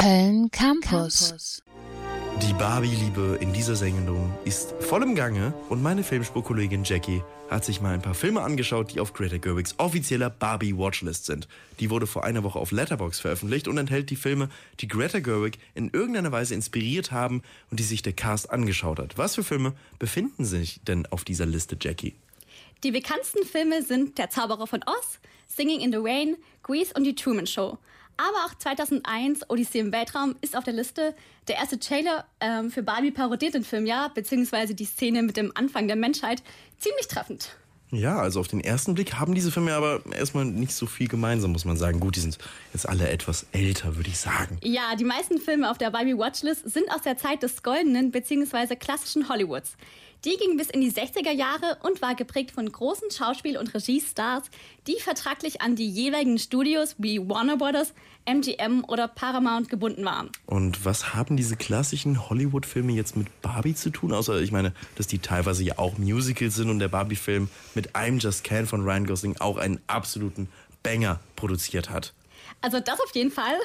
Köln Campus. Die Barbie-Liebe in dieser Sendung ist voll im Gange und meine Filmspurkollegin Jackie hat sich mal ein paar Filme angeschaut, die auf Greta Gerwigs offizieller Barbie-Watchlist sind. Die wurde vor einer Woche auf Letterboxd veröffentlicht und enthält die Filme, die Greta Gerwig in irgendeiner Weise inspiriert haben und die sich der Cast angeschaut hat. Was für Filme befinden sich denn auf dieser Liste, Jackie? Die bekanntesten Filme sind Der Zauberer von Oz, Singing in the Rain, Grease und Die Truman Show. Aber auch 2001 Odyssee im Weltraum ist auf der Liste. Der erste Trailer ähm, für Barbie parodiert den Film ja, beziehungsweise die Szene mit dem Anfang der Menschheit. Ziemlich treffend. Ja, also auf den ersten Blick haben diese Filme aber erstmal nicht so viel gemeinsam, muss man sagen. Gut, die sind jetzt alle etwas älter, würde ich sagen. Ja, die meisten Filme auf der Barbie Watchlist sind aus der Zeit des goldenen bzw. klassischen Hollywoods. Die ging bis in die 60er Jahre und war geprägt von großen Schauspiel- und Regiestars, die vertraglich an die jeweiligen Studios wie Warner Brothers, MGM oder Paramount gebunden waren. Und was haben diese klassischen Hollywood-Filme jetzt mit Barbie zu tun? Außer, ich meine, dass die teilweise ja auch Musicals sind und der Barbie-Film mit I'm Just Can von Ryan Gosling auch einen absoluten Banger produziert hat. Also das auf jeden Fall.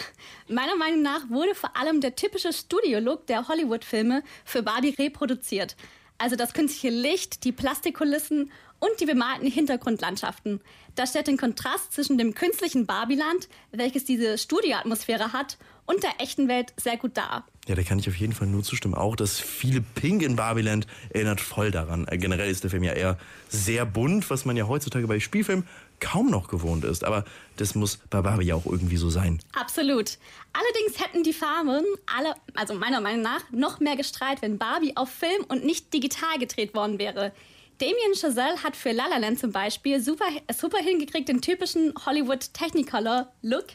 Meiner Meinung nach wurde vor allem der typische Studio-Look der Hollywood-Filme für Barbie reproduziert. Also das künstliche Licht, die Plastikkulissen und die bemalten Hintergrundlandschaften. Das stellt den Kontrast zwischen dem künstlichen Barbieland, welches diese Studioatmosphäre hat, und der echten Welt sehr gut dar. Ja, da kann ich auf jeden Fall nur zustimmen. Auch das viele Pink in Barbieland erinnert voll daran. Äh, generell ist der Film ja eher sehr bunt, was man ja heutzutage bei Spielfilmen kaum noch gewohnt ist. Aber das muss bei Barbie ja auch irgendwie so sein. Absolut. Allerdings hätten die Farben alle, also meiner Meinung nach, noch mehr gestrahlt, wenn Barbie auf Film und nicht digital gedreht worden wäre. Damien Chazelle hat für La La Land zum Beispiel super, super hingekriegt, den typischen Hollywood Technicolor-Look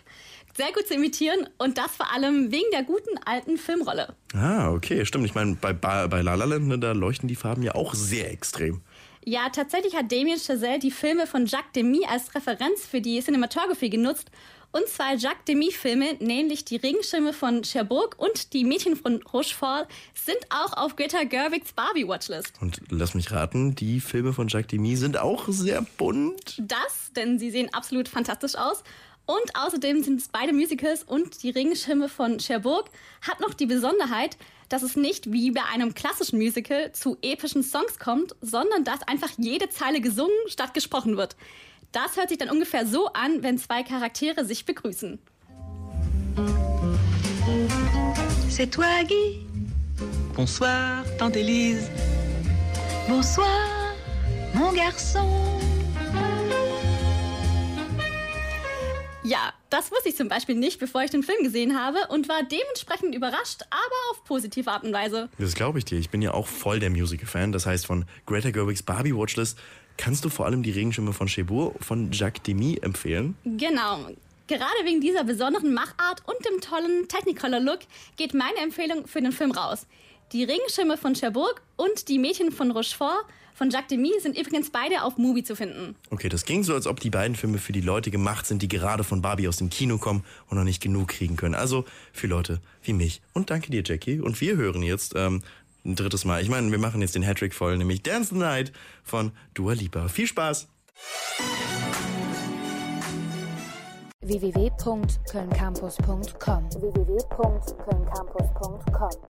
sehr gut zu imitieren und das vor allem wegen der guten alten Filmrolle. Ah, okay, stimmt. Ich meine, bei, bei La La Land, ne, da leuchten die Farben ja auch sehr extrem. Ja, tatsächlich hat Damien Chazelle die Filme von Jacques Demy als Referenz für die Cinematography genutzt und zwei Jacques Demy-Filme, nämlich Die Regenschirme von Cherbourg und Die Mädchen von Rochefort, sind auch auf Greta Gerwigs Barbie-Watchlist. Und lass mich raten, die Filme von Jacques Demy sind auch sehr bunt. Das, denn sie sehen absolut fantastisch aus. Und außerdem sind es beide Musicals und die Regenschirme von Cherbourg hat noch die Besonderheit, dass es nicht wie bei einem klassischen Musical zu epischen Songs kommt, sondern dass einfach jede Zeile gesungen statt gesprochen wird. Das hört sich dann ungefähr so an, wenn zwei Charaktere sich begrüßen. C'est toi, Guy. Bonsoir, Tante Élise. Bonsoir, mon garçon. Das wusste ich zum Beispiel nicht, bevor ich den Film gesehen habe und war dementsprechend überrascht, aber auf positive Art und Weise. Das glaube ich dir. Ich bin ja auch voll der Musical-Fan. Das heißt, von Greta Gerwigs Barbie Watchlist kannst du vor allem die Regenschirme von Cherbourg von Jacques Demy empfehlen. Genau. Gerade wegen dieser besonderen Machart und dem tollen Technicolor-Look geht meine Empfehlung für den Film raus. Die Regenschirme von Cherbourg und die Mädchen von Rochefort von Jacques Demy sind übrigens beide auf Movie zu finden. Okay, das ging so, als ob die beiden Filme für die Leute gemacht sind, die gerade von Barbie aus dem Kino kommen und noch nicht genug kriegen können. Also für Leute wie mich. Und danke dir, Jackie. Und wir hören jetzt ähm, ein drittes Mal. Ich meine, wir machen jetzt den Hattrick voll, nämlich Dance the Night von Dua Lipa. Viel Spaß! www.kölncampus.com www